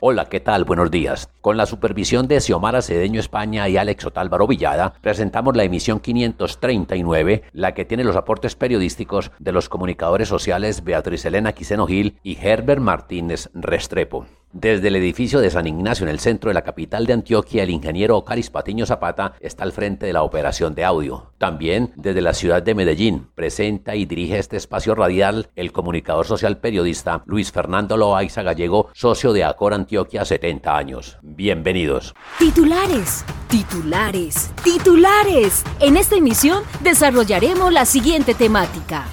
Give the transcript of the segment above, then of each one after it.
Hola, ¿qué tal? Buenos días. Con la supervisión de Xiomara Cedeño España y Alex Otálvaro Villada, presentamos la emisión 539, la que tiene los aportes periodísticos de los comunicadores sociales Beatriz Elena Quiseno Gil y Herbert Martínez Restrepo. Desde el edificio de San Ignacio en el centro de la capital de Antioquia, el ingeniero Ocaris Patiño Zapata está al frente de la operación de audio. También desde la ciudad de Medellín presenta y dirige este espacio radial el comunicador social periodista Luis Fernando Loaiza Gallego, socio de Acor Antioquia 70 años. Bienvenidos. Titulares, titulares, titulares. En esta emisión desarrollaremos la siguiente temática.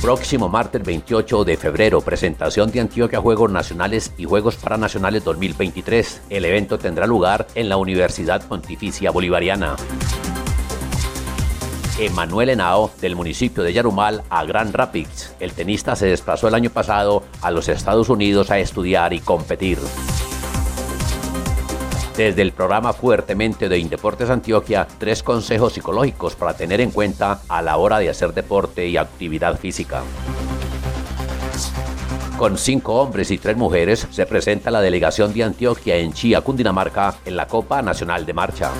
Próximo martes 28 de febrero, presentación de Antioquia Juegos Nacionales y Juegos Paranacionales 2023. El evento tendrá lugar en la Universidad Pontificia Bolivariana. Emanuel Henao, del municipio de Yarumal, a Grand Rapids. El tenista se desplazó el año pasado a los Estados Unidos a estudiar y competir. Desde el programa Fuertemente de Indeportes Antioquia, tres consejos psicológicos para tener en cuenta a la hora de hacer deporte y actividad física. Con cinco hombres y tres mujeres se presenta la delegación de Antioquia en Chía, Cundinamarca, en la Copa Nacional de Marcha.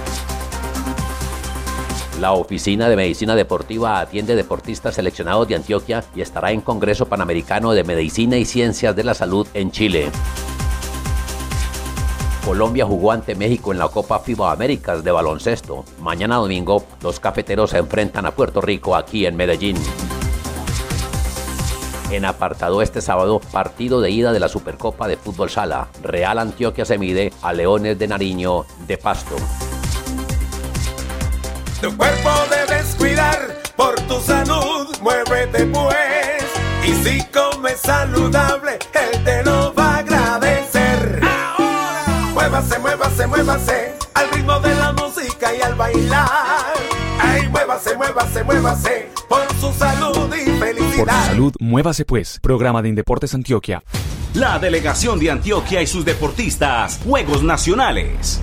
La Oficina de Medicina Deportiva atiende deportistas seleccionados de Antioquia y estará en Congreso Panamericano de Medicina y Ciencias de la Salud en Chile. Colombia jugó ante México en la Copa FIBA Américas de baloncesto. Mañana domingo, los cafeteros se enfrentan a Puerto Rico aquí en Medellín. En apartado este sábado, partido de ida de la Supercopa de Fútbol Sala. Real Antioquia se mide a Leones de Nariño de Pasto. Tu cuerpo debes cuidar por tu salud, muévete pues. Y si comes saludable, él te lo va muévase, al ritmo de la música y al bailar. Ay, muévase, muévase, muévase por su salud y felicidad. Por su salud, muévase pues. Programa de Indeportes Antioquia. La delegación de Antioquia y sus deportistas. Juegos Nacionales.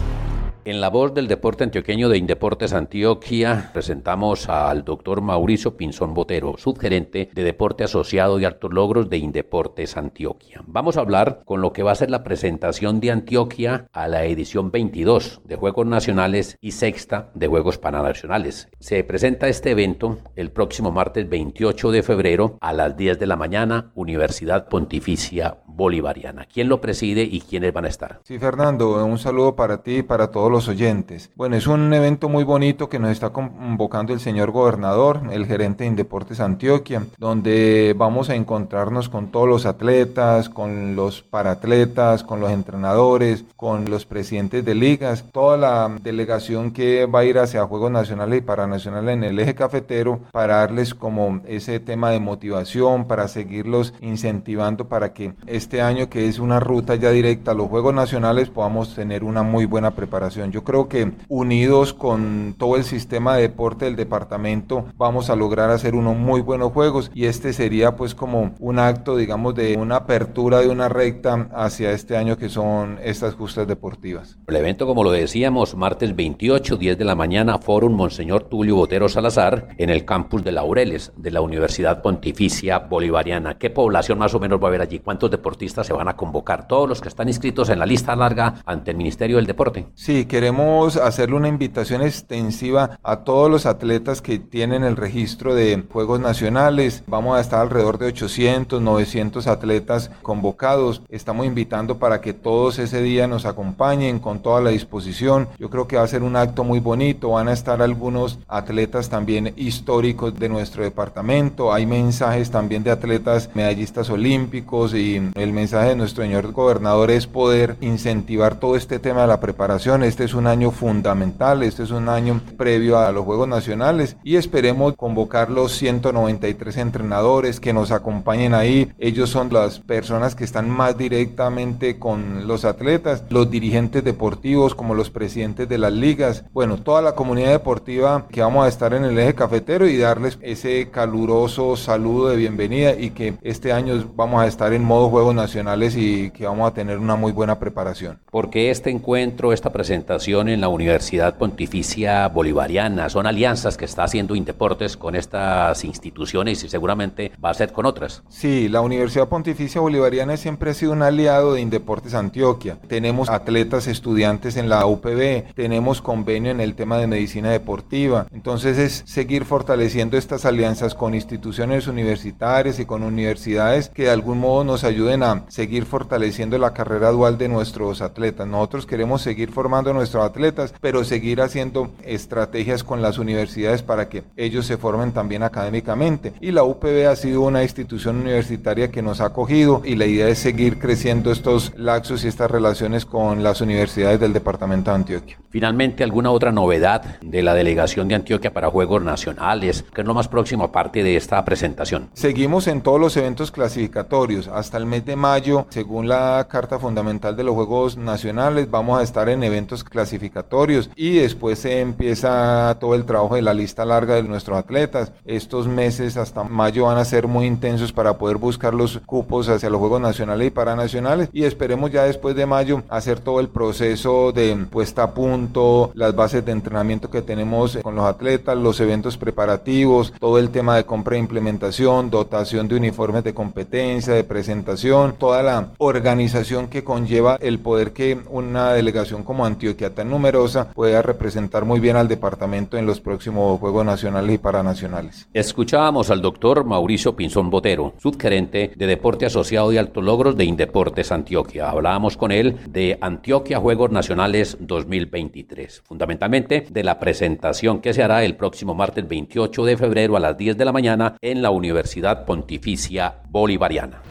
En la voz del deporte antioqueño de Indeportes Antioquia presentamos al doctor Mauricio Pinzón Botero, subgerente de Deporte Asociado y Altos Logros de Indeportes Antioquia. Vamos a hablar con lo que va a ser la presentación de Antioquia a la edición 22 de Juegos Nacionales y sexta de Juegos Pananacionales. Se presenta este evento el próximo martes 28 de febrero a las 10 de la mañana, Universidad Pontificia Bolivariana. ¿Quién lo preside y quiénes van a estar? Sí, Fernando, un saludo para ti y para todos los oyentes. Bueno, es un evento muy bonito que nos está convocando el señor gobernador, el gerente de Indeportes Antioquia, donde vamos a encontrarnos con todos los atletas, con los paratletas, con los entrenadores, con los presidentes de ligas, toda la delegación que va a ir hacia Juegos Nacionales y Paranacionales en el eje cafetero para darles como ese tema de motivación, para seguirlos incentivando para que este año que es una ruta ya directa a los Juegos Nacionales podamos tener una muy buena preparación. Yo creo que unidos con todo el sistema de deporte del departamento vamos a lograr hacer unos muy buenos juegos y este sería pues como un acto digamos de una apertura de una recta hacia este año que son estas justas deportivas. El evento como lo decíamos martes 28 10 de la mañana Fórum Monseñor Tulio Botero Salazar en el campus de Laureles de la Universidad Pontificia Bolivariana. ¿Qué población más o menos va a haber allí? ¿Cuántos deportistas se van a convocar? Todos los que están inscritos en la lista larga ante el Ministerio del Deporte. Sí, queremos hacerle una invitación extensiva a todos los atletas que tienen el registro de Juegos Nacionales. Vamos a estar alrededor de 800, 900 atletas convocados. Estamos invitando para que todos ese día nos acompañen con toda la disposición. Yo creo que va a ser un acto muy bonito. Van a estar algunos atletas también históricos de nuestro departamento. Hay mensajes también de atletas medallistas olímpicos y el el mensaje de nuestro señor gobernador es poder incentivar todo este tema de la preparación. Este es un año fundamental, este es un año previo a los Juegos Nacionales y esperemos convocar los 193 entrenadores que nos acompañen ahí. Ellos son las personas que están más directamente con los atletas, los dirigentes deportivos como los presidentes de las ligas, bueno, toda la comunidad deportiva que vamos a estar en el eje cafetero y darles ese caluroso saludo de bienvenida y que este año vamos a estar en modo Juegos Nacionales y que vamos a tener una muy buena preparación. ¿Por qué este encuentro, esta presentación en la Universidad Pontificia Bolivariana? Son alianzas que está haciendo Indeportes con estas instituciones y seguramente va a ser con otras. Sí, la Universidad Pontificia Bolivariana siempre ha sido un aliado de Indeportes Antioquia. Tenemos atletas estudiantes en la UPB, tenemos convenio en el tema de medicina deportiva. Entonces es seguir fortaleciendo estas alianzas con instituciones universitarias y con universidades que de algún modo nos ayuden a seguir fortaleciendo la carrera dual de nuestros atletas. Nosotros queremos seguir formando a nuestros atletas, pero seguir haciendo estrategias con las universidades para que ellos se formen también académicamente. Y la UPB ha sido una institución universitaria que nos ha acogido y la idea es seguir creciendo estos laxos y estas relaciones con las universidades del departamento de Antioquia. Finalmente, ¿alguna otra novedad de la delegación de Antioquia para Juegos Nacionales? ¿Qué es lo más próximo aparte de esta presentación? Seguimos en todos los eventos clasificatorios. Hasta el mes de mayo, según la Carta Fundamental de los Juegos Nacionales, vamos a estar en eventos clasificatorios y después se empieza todo el trabajo de la lista larga de nuestros atletas. Estos meses hasta mayo van a ser muy intensos para poder buscar los cupos hacia los Juegos Nacionales y Paranacionales y esperemos ya después de mayo hacer todo el proceso de puesta a punto, las bases de entrenamiento que tenemos con los atletas, los eventos preparativos, todo el tema de compra e implementación, dotación de uniformes de competencia, de presentación, toda la organización que conlleva el poder que una delegación como Antioquia tan numerosa pueda representar muy bien al departamento en los próximos Juegos Nacionales y Paranacionales. Escuchábamos al doctor Mauricio Pinzón Botero, subgerente de Deporte Asociado y Altos Logros de Indeportes Antioquia. Hablábamos con él de Antioquia Juegos Nacionales 2023, fundamentalmente de la presentación que se hará el próximo martes 28 de febrero a las 10 de la mañana en la Universidad Pontificia Bolivariana.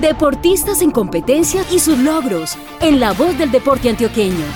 Deportistas en competencia y sus logros, en la voz del deporte antioqueño.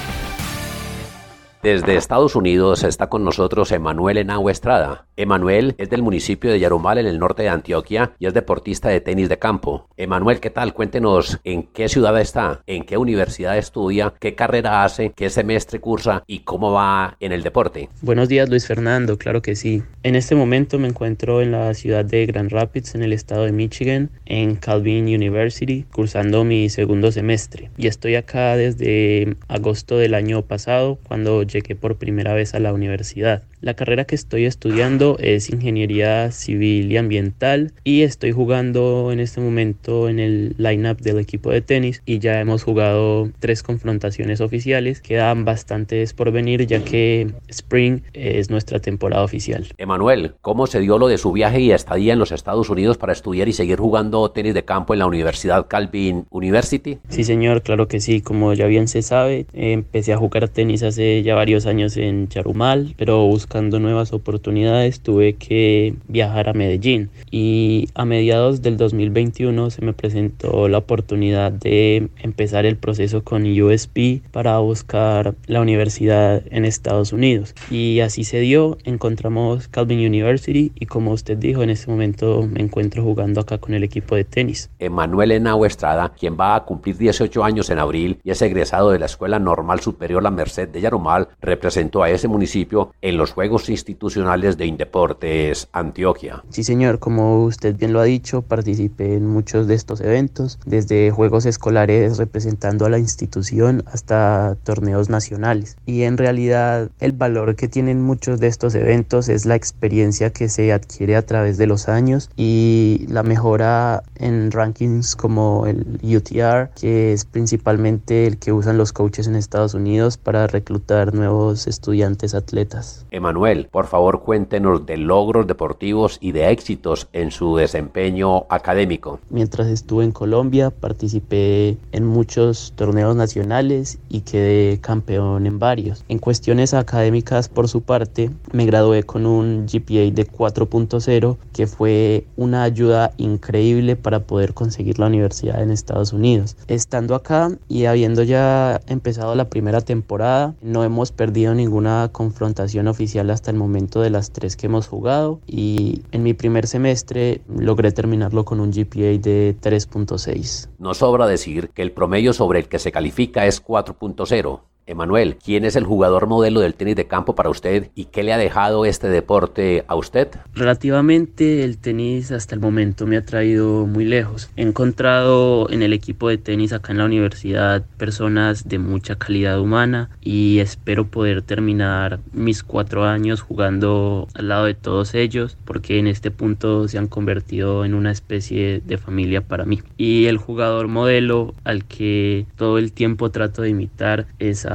Desde Estados Unidos está con nosotros Emanuel Henao Estrada. Emanuel es del municipio de Yarumal en el norte de Antioquia y es deportista de tenis de campo. Emanuel, ¿qué tal? Cuéntenos en qué ciudad está, en qué universidad estudia, qué carrera hace, qué semestre cursa y cómo va en el deporte. Buenos días Luis Fernando, claro que sí. En este momento me encuentro en la ciudad de Grand Rapids, en el estado de Michigan, en Calvin University, cursando mi segundo semestre. Y estoy acá desde agosto del año pasado, cuando llegué por primera vez a la universidad. La carrera que estoy estudiando es Ingeniería Civil y Ambiental y estoy jugando en este momento en el lineup del equipo de tenis y ya hemos jugado tres confrontaciones oficiales. Quedan bastantes por venir ya que Spring es nuestra temporada oficial. Emanuel, ¿cómo se dio lo de su viaje y estadía en los Estados Unidos para estudiar y seguir jugando tenis de campo en la Universidad Calvin University? Sí, señor, claro que sí. Como ya bien se sabe, empecé a jugar tenis hace ya varios años en Charumal, pero buscando nuevas oportunidades tuve que viajar a Medellín y a mediados del 2021 se me presentó la oportunidad de empezar el proceso con USP para buscar la universidad en Estados Unidos y así se dio, encontramos Calvin University y como usted dijo en este momento me encuentro jugando acá con el equipo de tenis. Emanuel Henao Estrada, quien va a cumplir 18 años en abril y es egresado de la Escuela Normal Superior La Merced de Yarumal, representó a ese municipio en los Juegos Juegos Institucionales de Indeportes Antioquia. Sí, señor, como usted bien lo ha dicho, participé en muchos de estos eventos, desde juegos escolares representando a la institución hasta torneos nacionales. Y en realidad el valor que tienen muchos de estos eventos es la experiencia que se adquiere a través de los años y la mejora en rankings como el UTR, que es principalmente el que usan los coaches en Estados Unidos para reclutar nuevos estudiantes atletas. Emanuel Emanuel, por favor cuéntenos de logros deportivos y de éxitos en su desempeño académico. Mientras estuve en Colombia participé en muchos torneos nacionales y quedé campeón en varios. En cuestiones académicas por su parte me gradué con un GPA de 4.0 que fue una ayuda increíble para poder conseguir la universidad en Estados Unidos. Estando acá y habiendo ya empezado la primera temporada, no hemos perdido ninguna confrontación oficial hasta el momento de las tres que hemos jugado y en mi primer semestre logré terminarlo con un GPA de 3.6. No sobra decir que el promedio sobre el que se califica es 4.0 Emanuel, ¿quién es el jugador modelo del tenis de campo para usted y qué le ha dejado este deporte a usted? Relativamente el tenis hasta el momento me ha traído muy lejos. He encontrado en el equipo de tenis acá en la universidad personas de mucha calidad humana y espero poder terminar mis cuatro años jugando al lado de todos ellos porque en este punto se han convertido en una especie de familia para mí. Y el jugador modelo al que todo el tiempo trato de imitar es a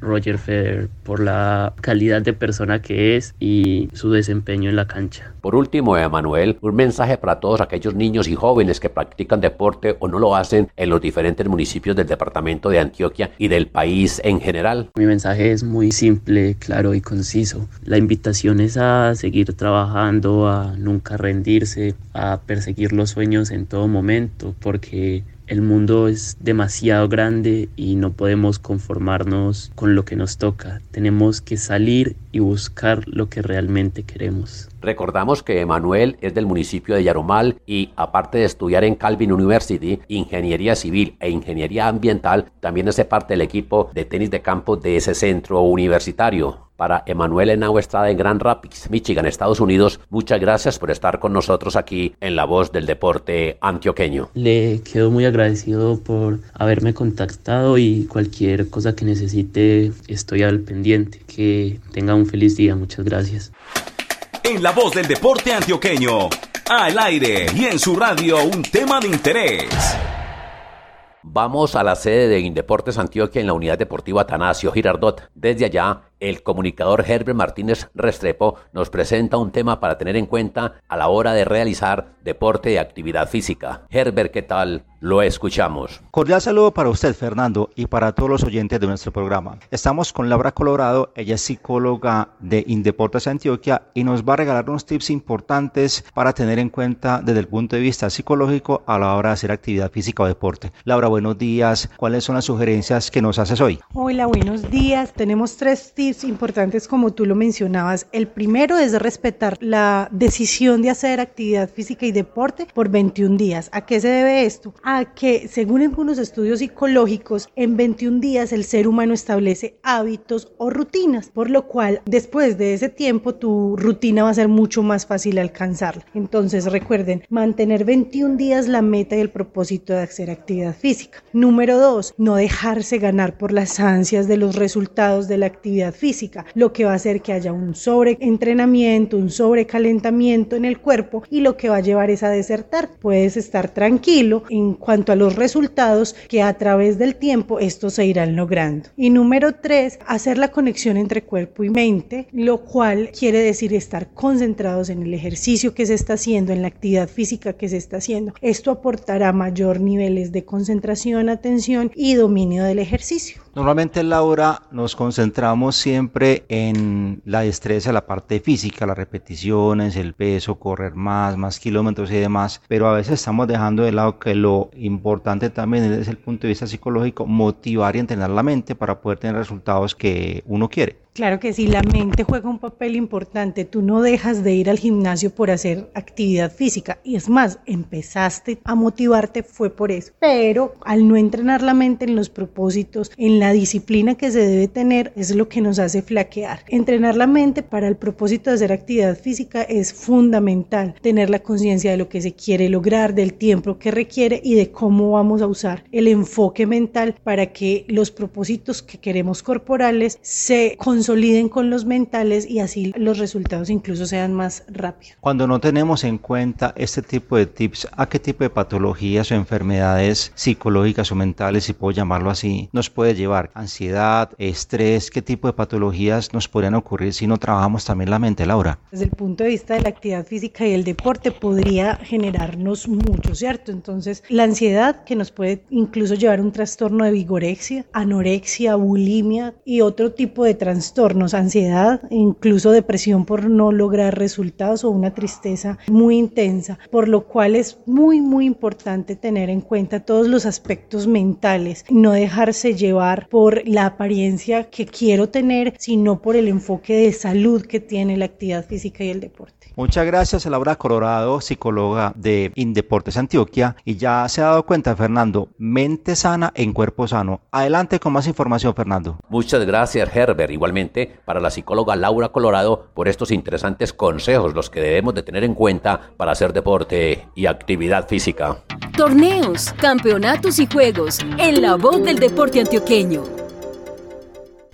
Roger Federer por la calidad de persona que es y su desempeño en la cancha. Por último, Emanuel, un mensaje para todos aquellos niños y jóvenes que practican deporte o no lo hacen en los diferentes municipios del departamento de Antioquia y del país en general. Mi mensaje es muy simple, claro y conciso. La invitación es a seguir trabajando, a nunca rendirse, a perseguir los sueños en todo momento, porque el mundo es demasiado grande y no podemos conformarnos con lo que nos toca. Tenemos que salir y buscar lo que realmente queremos. Recordamos que Emanuel es del municipio de Yarumal y aparte de estudiar en Calvin University, ingeniería civil e ingeniería ambiental, también hace parte del equipo de tenis de campo de ese centro universitario para Emanuel Henao Estrada en Grand Rapids, Michigan, Estados Unidos. Muchas gracias por estar con nosotros aquí en La Voz del Deporte Antioqueño. Le quedo muy agradecido por haberme contactado y cualquier cosa que necesite estoy al pendiente. Que tenga un feliz día. Muchas gracias. En La Voz del Deporte Antioqueño, al aire y en su radio un tema de interés. Vamos a la sede de Indeportes Antioquia en la Unidad Deportiva Atanasio Girardot. Desde allá el comunicador Herbert Martínez Restrepo nos presenta un tema para tener en cuenta a la hora de realizar deporte y actividad física. Herbert, ¿qué tal? Lo escuchamos. Cordial saludo para usted, Fernando, y para todos los oyentes de nuestro programa. Estamos con Laura Colorado, ella es psicóloga de Indeportes Antioquia y nos va a regalar unos tips importantes para tener en cuenta desde el punto de vista psicológico a la hora de hacer actividad física o deporte. Laura, buenos días. ¿Cuáles son las sugerencias que nos haces hoy? Hola, buenos días. Tenemos tres tips importantes como tú lo mencionabas. El primero es respetar la decisión de hacer actividad física y deporte por 21 días. ¿A qué se debe esto? A que según algunos estudios psicológicos, en 21 días el ser humano establece hábitos o rutinas, por lo cual después de ese tiempo tu rutina va a ser mucho más fácil alcanzarla. Entonces recuerden, mantener 21 días la meta y el propósito de hacer actividad física. Número dos, no dejarse ganar por las ansias de los resultados de la actividad física, lo que va a hacer que haya un sobreentrenamiento, un sobrecalentamiento en el cuerpo y lo que va a llevar es a desertar. Puedes estar tranquilo cuanto a los resultados que a través del tiempo estos se irán logrando. Y número tres, hacer la conexión entre cuerpo y mente, lo cual quiere decir estar concentrados en el ejercicio que se está haciendo, en la actividad física que se está haciendo. Esto aportará mayor niveles de concentración, atención y dominio del ejercicio. Normalmente, Laura, nos concentramos siempre en la destreza, la parte física, las repeticiones, el peso, correr más, más kilómetros y demás, pero a veces estamos dejando de lado que lo importante también desde el punto de vista psicológico, motivar y entrenar la mente para poder tener resultados que uno quiere. Claro que sí, la mente juega un papel importante. Tú no dejas de ir al gimnasio por hacer actividad física. Y es más, empezaste a motivarte fue por eso. Pero al no entrenar la mente en los propósitos, en la disciplina que se debe tener, es lo que nos hace flaquear. Entrenar la mente para el propósito de hacer actividad física es fundamental. Tener la conciencia de lo que se quiere lograr, del tiempo que requiere y y de cómo vamos a usar el enfoque mental para que los propósitos que queremos corporales se consoliden con los mentales y así los resultados incluso sean más rápidos. Cuando no tenemos en cuenta este tipo de tips, ¿a qué tipo de patologías o enfermedades psicológicas o mentales, si puedo llamarlo así, nos puede llevar? ¿Ansiedad, estrés? ¿Qué tipo de patologías nos podrían ocurrir si no trabajamos también la mente, Laura? Desde el punto de vista de la actividad física y el deporte podría generarnos mucho, ¿cierto? Entonces, ansiedad que nos puede incluso llevar a un trastorno de vigorexia, anorexia, bulimia y otro tipo de trastornos, ansiedad, incluso depresión por no lograr resultados o una tristeza muy intensa, por lo cual es muy, muy importante tener en cuenta todos los aspectos mentales, no dejarse llevar por la apariencia que quiero tener, sino por el enfoque de salud que tiene la actividad física y el deporte. Muchas gracias a Laura Colorado, psicóloga de Indeportes Antioquia. Y ya se ha dado cuenta, Fernando, mente sana en cuerpo sano. Adelante con más información, Fernando. Muchas gracias, Herbert. Igualmente, para la psicóloga Laura Colorado, por estos interesantes consejos, los que debemos de tener en cuenta para hacer deporte y actividad física. Torneos, campeonatos y juegos en la voz del deporte antioqueño.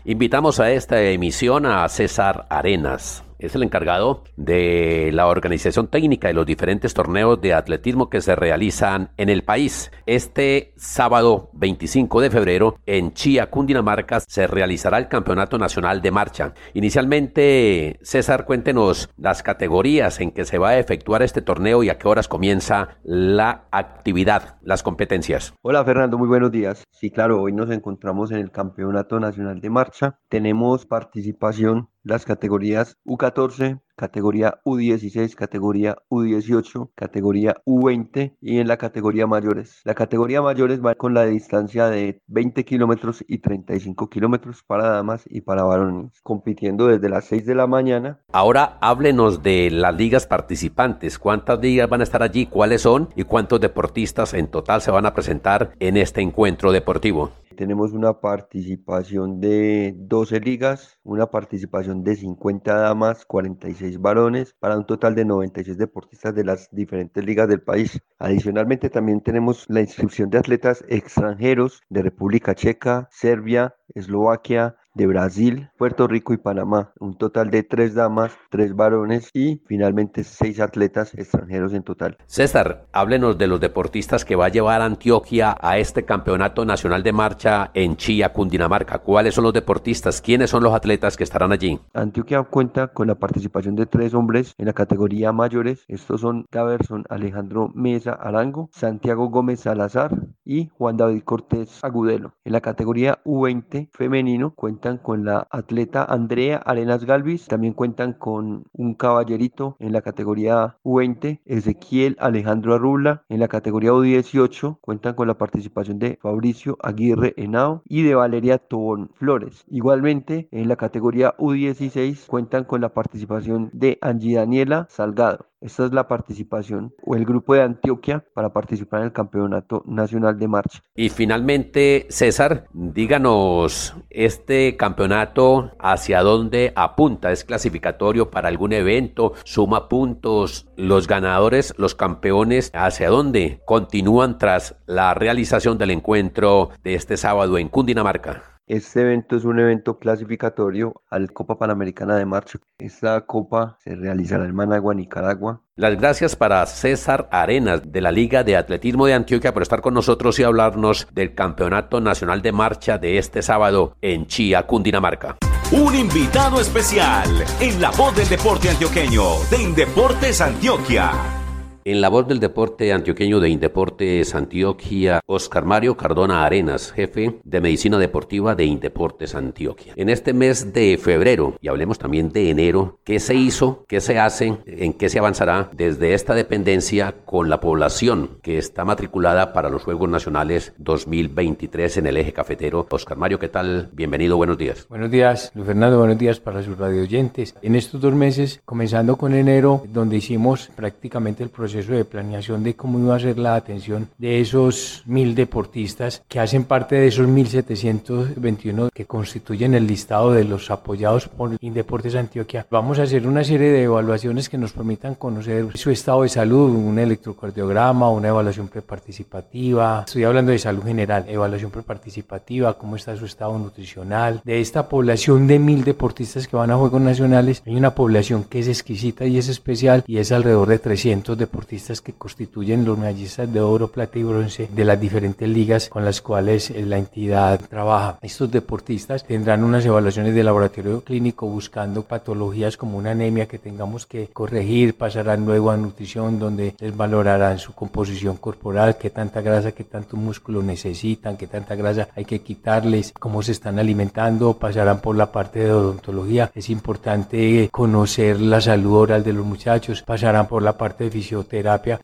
Invitamos a esta emisión a César Arenas es el encargado de la organización técnica de los diferentes torneos de atletismo que se realizan en el país. Este sábado 25 de febrero en Chía, Cundinamarca, se realizará el Campeonato Nacional de Marcha. Inicialmente, César, cuéntenos las categorías en que se va a efectuar este torneo y a qué horas comienza la actividad, las competencias. Hola Fernando, muy buenos días. Sí, claro, hoy nos encontramos en el Campeonato Nacional de Marcha. Tenemos participación las categorías U14, categoría U16, categoría U18, categoría U20 y en la categoría mayores. La categoría mayores va con la distancia de 20 kilómetros y 35 kilómetros para damas y para varones, compitiendo desde las 6 de la mañana. Ahora háblenos de las ligas participantes. ¿Cuántas ligas van a estar allí? ¿Cuáles son? ¿Y cuántos deportistas en total se van a presentar en este encuentro deportivo? Tenemos una participación de 12 ligas, una participación de 50 damas, 46 varones, para un total de 96 deportistas de las diferentes ligas del país. Adicionalmente también tenemos la inscripción de atletas extranjeros de República Checa, Serbia, Eslovaquia, de Brasil, Puerto Rico y Panamá. Un total de tres damas, tres varones y finalmente seis atletas extranjeros en total. César, háblenos de los deportistas que va a llevar Antioquia a este campeonato nacional de marcha en Chía, Cundinamarca. ¿Cuáles son los deportistas? ¿Quiénes son los atletas que estarán allí? Antioquia cuenta con la participación de tres hombres en la categoría mayores. Estos son Gaberson Alejandro Mesa Arango, Santiago Gómez Salazar y Juan David Cortés Agudelo. En la categoría U20 femenino cuenta cuentan con la atleta Andrea Arenas Galvis, también cuentan con un caballerito en la categoría U20, Ezequiel Alejandro Arrula, en la categoría U18 cuentan con la participación de Fabricio Aguirre Henao y de Valeria Tobón Flores. Igualmente, en la categoría U16 cuentan con la participación de Angie Daniela Salgado. Esta es la participación o el grupo de Antioquia para participar en el Campeonato Nacional de Marcha. Y finalmente, César, díganos, ¿este campeonato hacia dónde apunta? ¿Es clasificatorio para algún evento? ¿Suma puntos? ¿Los ganadores, los campeones, hacia dónde continúan tras la realización del encuentro de este sábado en Cundinamarca? Este evento es un evento clasificatorio al Copa Panamericana de Marcha. Esta copa se realizará en Managua, Nicaragua. Las gracias para César Arenas de la Liga de Atletismo de Antioquia por estar con nosotros y hablarnos del Campeonato Nacional de Marcha de este sábado en Chía, Cundinamarca. Un invitado especial en la voz del deporte antioqueño de Indeportes Antioquia. En la voz del deporte antioqueño de Indeportes Antioquia, Oscar Mario Cardona Arenas, jefe de Medicina Deportiva de Indeportes Antioquia. En este mes de febrero, y hablemos también de enero, ¿qué se hizo? ¿Qué se hace? ¿En qué se avanzará desde esta dependencia con la población que está matriculada para los Juegos Nacionales 2023 en el eje cafetero? Oscar Mario, ¿qué tal? Bienvenido, buenos días. Buenos días, Luis Fernando, buenos días para sus radio oyentes. En estos dos meses, comenzando con enero, donde hicimos prácticamente el proceso proceso de planeación de cómo iba a ser la atención de esos mil deportistas que hacen parte de esos 1721 que constituyen el listado de los apoyados por Indeportes Antioquia. Vamos a hacer una serie de evaluaciones que nos permitan conocer su estado de salud, un electrocardiograma, una evaluación preparticipativa. Estoy hablando de salud general, evaluación preparticipativa, cómo está su estado nutricional. De esta población de mil deportistas que van a Juegos Nacionales, hay una población que es exquisita y es especial y es alrededor de 300 deportistas que constituyen los medallistas de oro, plata y bronce de las diferentes ligas con las cuales eh, la entidad trabaja. Estos deportistas tendrán unas evaluaciones de laboratorio clínico buscando patologías como una anemia que tengamos que corregir, pasarán luego a nutrición donde les valorarán su composición corporal, qué tanta grasa, qué tanto músculo necesitan, qué tanta grasa hay que quitarles, cómo se están alimentando, pasarán por la parte de odontología. Es importante conocer la salud oral de los muchachos, pasarán por la parte de fisioterapia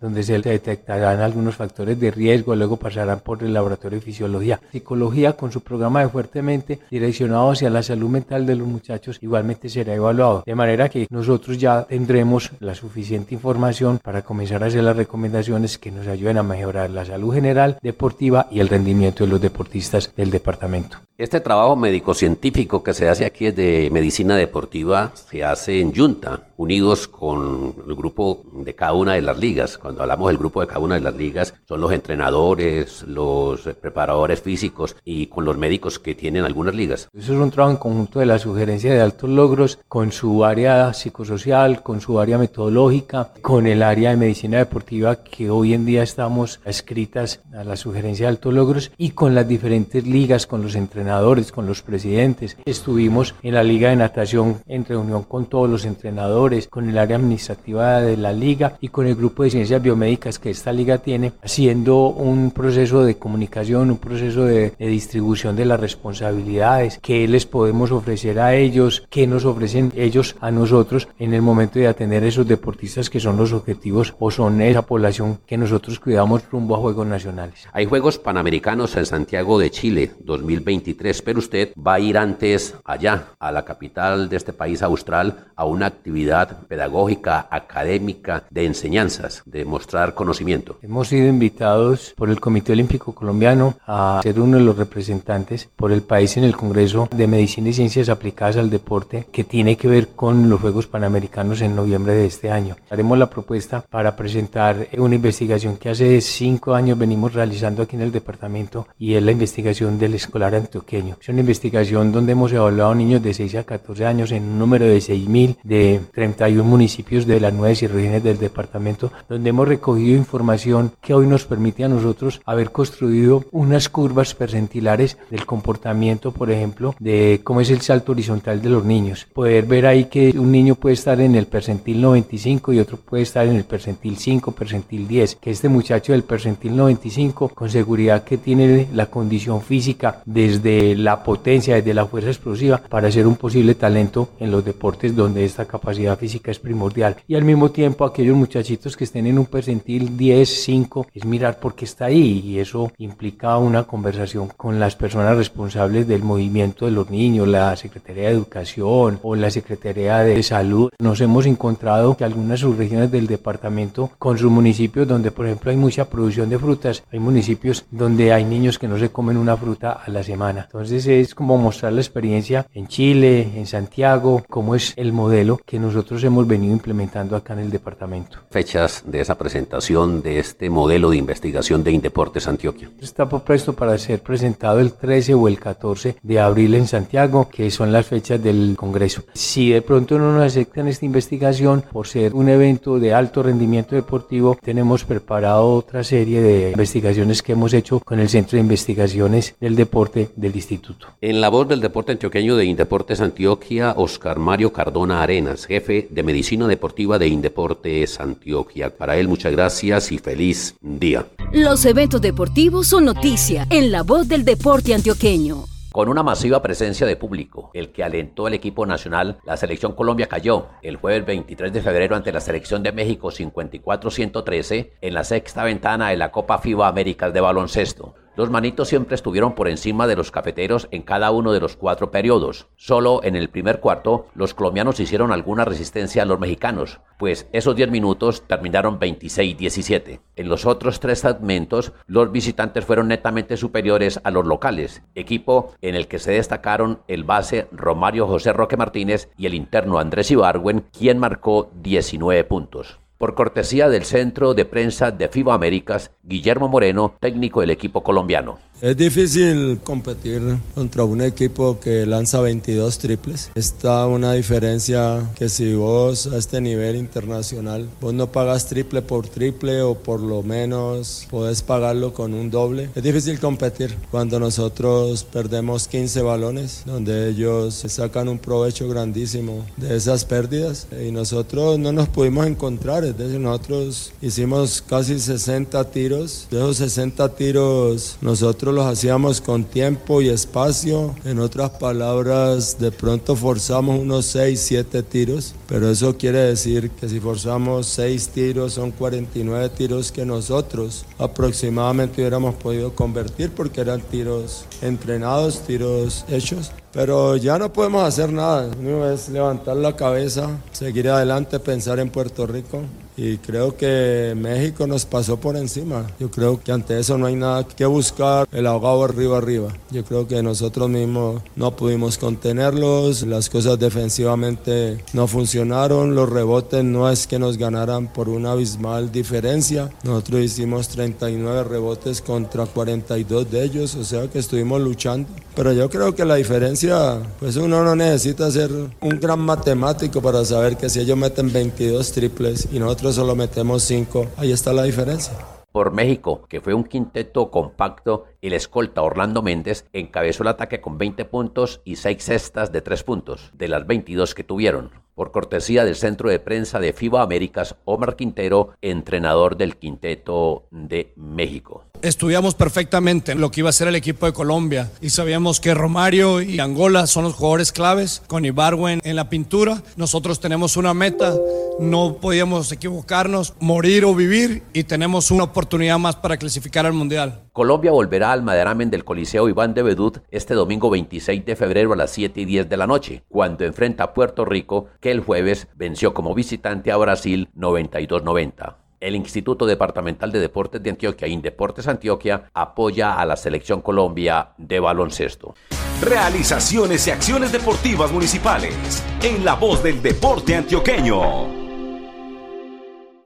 donde se detectarán algunos factores de riesgo, luego pasarán por el laboratorio de fisiología. Psicología con su programa de fuertemente direccionado hacia la salud mental de los muchachos igualmente será evaluado. De manera que nosotros ya tendremos la suficiente información para comenzar a hacer las recomendaciones que nos ayuden a mejorar la salud general, deportiva y el rendimiento de los deportistas del departamento. Este trabajo médico-científico que se hace aquí de medicina deportiva se hace en Junta, unidos con el grupo de cada una de las ligas. Cuando hablamos del grupo de cada una de las ligas, son los entrenadores, los preparadores físicos y con los médicos que tienen algunas ligas. Eso es un trabajo en conjunto de la sugerencia de altos logros con su área psicosocial, con su área metodológica, con el área de medicina deportiva que hoy en día estamos escritas a la sugerencia de altos logros y con las diferentes ligas, con los entrenadores con los presidentes. Estuvimos en la Liga de Natación en reunión con todos los entrenadores, con el área administrativa de la liga y con el grupo de ciencias biomédicas que esta liga tiene, haciendo un proceso de comunicación, un proceso de, de distribución de las responsabilidades, qué les podemos ofrecer a ellos, qué nos ofrecen ellos a nosotros en el momento de atender a esos deportistas que son los objetivos o son esa población que nosotros cuidamos rumbo a Juegos Nacionales. Hay Juegos Panamericanos en Santiago de Chile 2023 pero usted va a ir antes allá, a la capital de este país austral, a una actividad pedagógica, académica, de enseñanzas, de mostrar conocimiento. Hemos sido invitados por el Comité Olímpico Colombiano a ser uno de los representantes por el país en el Congreso de Medicina y Ciencias Aplicadas al Deporte, que tiene que ver con los Juegos Panamericanos en noviembre de este año. Haremos la propuesta para presentar una investigación que hace cinco años venimos realizando aquí en el departamento y es la investigación del escolar antioqueño es una investigación donde hemos evaluado niños de 6 a 14 años en un número de 6.000 de 31 municipios de las nueve regiones del departamento, donde hemos recogido información que hoy nos permite a nosotros haber construido unas curvas percentilares del comportamiento, por ejemplo, de cómo es el salto horizontal de los niños. Poder ver ahí que un niño puede estar en el percentil 95 y otro puede estar en el percentil 5, percentil 10, que este muchacho del percentil 95 con seguridad que tiene la condición física desde la potencia, desde la fuerza explosiva, para ser un posible talento en los deportes donde esta capacidad física es primordial. Y al mismo tiempo, aquellos muchachitos que estén en un percentil 10, 5, es mirar por qué está ahí. Y eso implica una conversación con las personas responsables del movimiento de los niños, la Secretaría de Educación o la Secretaría de Salud. Nos hemos encontrado que algunas subregiones del departamento, con sus municipios donde, por ejemplo, hay mucha producción de frutas, hay municipios donde hay niños que no se comen una fruta a la semana. Entonces es como mostrar la experiencia en Chile, en Santiago, cómo es el modelo que nosotros hemos venido implementando acá en el departamento. Fechas de esa presentación de este modelo de investigación de Indeportes Antioquia. Está propuesto para ser presentado el 13 o el 14 de abril en Santiago, que son las fechas del Congreso. Si de pronto no nos aceptan esta investigación por ser un evento de alto rendimiento deportivo, tenemos preparado otra serie de investigaciones que hemos hecho con el Centro de Investigaciones del Deporte del instituto. En la voz del deporte antioqueño de Indeportes Antioquia, Oscar Mario Cardona Arenas, jefe de Medicina Deportiva de Indeportes Antioquia. Para él, muchas gracias y feliz día. Los eventos deportivos son noticia en la voz del deporte antioqueño. Con una masiva presencia de público, el que alentó al equipo nacional, la selección Colombia cayó el jueves 23 de febrero ante la selección de México 54-113 en la sexta ventana de la Copa FIBA Américas de baloncesto. Los manitos siempre estuvieron por encima de los cafeteros en cada uno de los cuatro periodos. Solo en el primer cuarto los colombianos hicieron alguna resistencia a los mexicanos, pues esos 10 minutos terminaron 26-17. En los otros tres segmentos los visitantes fueron netamente superiores a los locales, equipo en el que se destacaron el base Romario José Roque Martínez y el interno Andrés Ibargüen, quien marcó 19 puntos. Por cortesía del Centro de Prensa de FIBA Américas, Guillermo Moreno, técnico del equipo colombiano. Es difícil competir contra un equipo que lanza 22 triples. Está una diferencia que si vos a este nivel internacional, vos no pagas triple por triple o por lo menos podés pagarlo con un doble. Es difícil competir cuando nosotros perdemos 15 balones, donde ellos sacan un provecho grandísimo de esas pérdidas y nosotros no nos pudimos encontrar. Es decir, nosotros hicimos casi 60 tiros. De esos 60 tiros, nosotros los hacíamos con tiempo y espacio. En otras palabras, de pronto forzamos unos 6, 7 tiros, pero eso quiere decir que si forzamos 6 tiros son 49 tiros que nosotros aproximadamente hubiéramos podido convertir porque eran tiros entrenados, tiros hechos. Pero ya no podemos hacer nada, único es levantar la cabeza, seguir adelante, pensar en Puerto Rico y creo que México nos pasó por encima. Yo creo que ante eso no hay nada que buscar el ahogado arriba arriba. Yo creo que nosotros mismos no pudimos contenerlos, las cosas defensivamente no funcionaron, los rebotes no es que nos ganaran por una abismal diferencia. Nosotros hicimos 39 rebotes contra 42 de ellos, o sea que estuvimos luchando. Pero yo creo que la diferencia, pues uno no necesita ser un gran matemático para saber que si ellos meten 22 triples y nosotros solo metemos 5, ahí está la diferencia. Por México, que fue un quinteto compacto, el escolta Orlando Méndez encabezó el ataque con 20 puntos y 6 cestas de 3 puntos, de las 22 que tuvieron. Por cortesía del centro de prensa de FIBA Américas, Omar Quintero, entrenador del quinteto de México. Estudiamos perfectamente lo que iba a ser el equipo de Colombia y sabíamos que Romario y Angola son los jugadores claves, con Ibarwen en la pintura. Nosotros tenemos una meta, no podíamos equivocarnos, morir o vivir y tenemos una oportunidad más para clasificar al Mundial. Colombia volverá al Maderamen del Coliseo Iván de Bedut este domingo 26 de febrero a las 7 y 10 de la noche, cuando enfrenta a Puerto Rico, que el jueves venció como visitante a Brasil 92-90. El Instituto Departamental de Deportes de Antioquia, Indeportes Antioquia, apoya a la Selección Colombia de baloncesto. Realizaciones y acciones deportivas municipales en la voz del deporte antioqueño.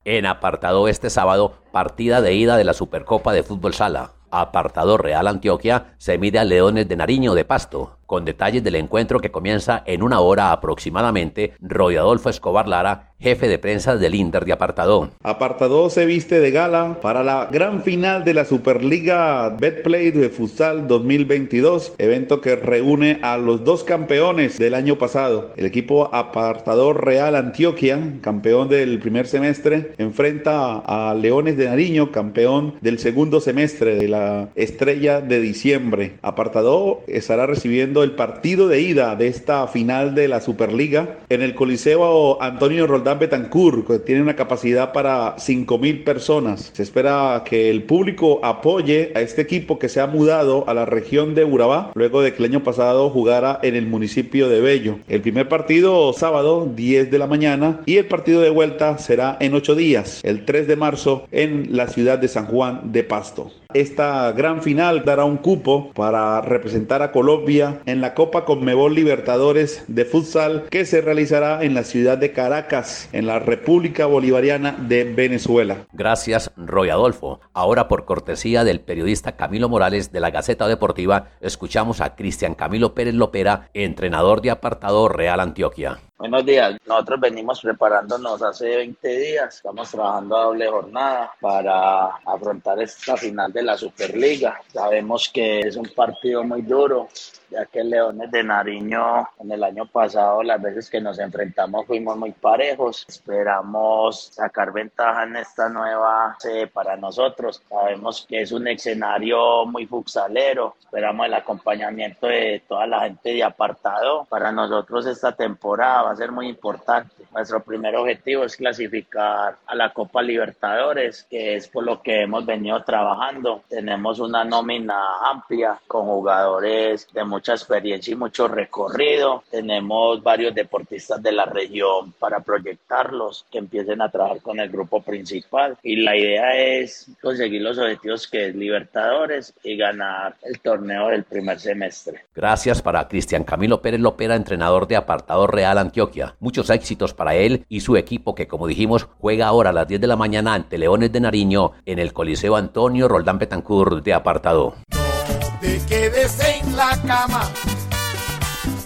En apartado este sábado, partida de ida de la Supercopa de Fútbol Sala. Apartado Real Antioquia se mide a Leones de Nariño de Pasto con detalles del encuentro que comienza en una hora aproximadamente, Roy Adolfo Escobar Lara, jefe de prensa del Inter de Apartadó. Apartadó se viste de gala para la gran final de la Superliga Betplay de Futsal 2022, evento que reúne a los dos campeones del año pasado. El equipo Apartador Real Antioquia, campeón del primer semestre, enfrenta a Leones de Nariño, campeón del segundo semestre de la Estrella de diciembre. Apartadó estará recibiendo el partido de ida de esta final de la Superliga en el Coliseo Antonio Roldán Betancourt, que tiene una capacidad para 5 mil personas. Se espera que el público apoye a este equipo que se ha mudado a la región de Urabá, luego de que el año pasado jugara en el municipio de Bello. El primer partido sábado 10 de la mañana y el partido de vuelta será en 8 días, el 3 de marzo en la ciudad de San Juan de Pasto. Esta gran final dará un cupo para representar a Colombia en la Copa Conmebol Libertadores de Futsal que se realizará en la ciudad de Caracas, en la República Bolivariana de Venezuela. Gracias, Roy Adolfo. Ahora, por cortesía del periodista Camilo Morales de la Gaceta Deportiva, escuchamos a Cristian Camilo Pérez Lopera, entrenador de apartado Real Antioquia. Buenos días, nosotros venimos preparándonos hace 20 días, estamos trabajando a doble jornada para afrontar esta final de la Superliga. Sabemos que es un partido muy duro, ya que Leones de Nariño en el año pasado, las veces que nos enfrentamos fuimos muy parejos. Esperamos sacar ventaja en esta nueva sede para nosotros. Sabemos que es un escenario muy fuxalero. Esperamos el acompañamiento de toda la gente de apartado. Para nosotros esta temporada va a ser muy importante. Nuestro primer objetivo es clasificar a la Copa Libertadores, que es por lo que hemos venido trabajando Tenemos una nómina amplia con jugadores de mucha experiencia y mucho recorrido. Tenemos varios deportistas de la región para proyectarlos, que empiecen a trabajar con el grupo principal. Y la idea es conseguir los objetivos que es Libertadores y ganar el torneo del primer semestre. Gracias para Cristian Camilo Pérez Lopera, entrenador de Apartado Real Antioquia. Muchos éxitos para él y su equipo que, como dijimos, juega ahora a las 10 de la mañana ante Leones de Nariño en el Coliseo Antonio Roldán Betancourt de Apartado. No te quedes en la cama,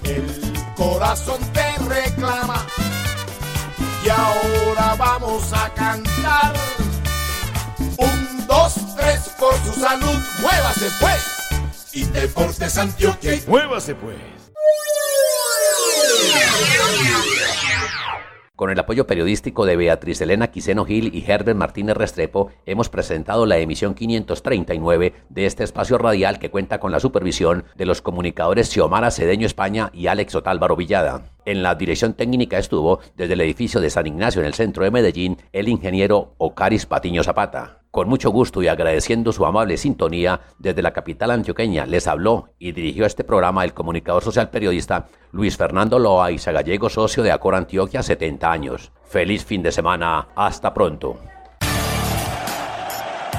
el corazón te reclama. Y ahora vamos a cantar. Un, dos, tres, por su salud, muévase pues. Y Deportes Antioquia. Muévase pues. Con el apoyo periodístico de Beatriz Elena Quiseno Gil y Herbert Martínez Restrepo, hemos presentado la emisión 539 de este espacio radial que cuenta con la supervisión de los comunicadores Xiomara Cedeño España y Alex Otálvaro Villada. En la dirección técnica estuvo, desde el edificio de San Ignacio en el centro de Medellín, el ingeniero Ocaris Patiño Zapata. Con mucho gusto y agradeciendo su amable sintonía, desde la capital antioqueña les habló y dirigió este programa el comunicador social periodista Luis Fernando Loa y Gallego, socio de Acor Antioquia, 70 años. Feliz fin de semana. Hasta pronto.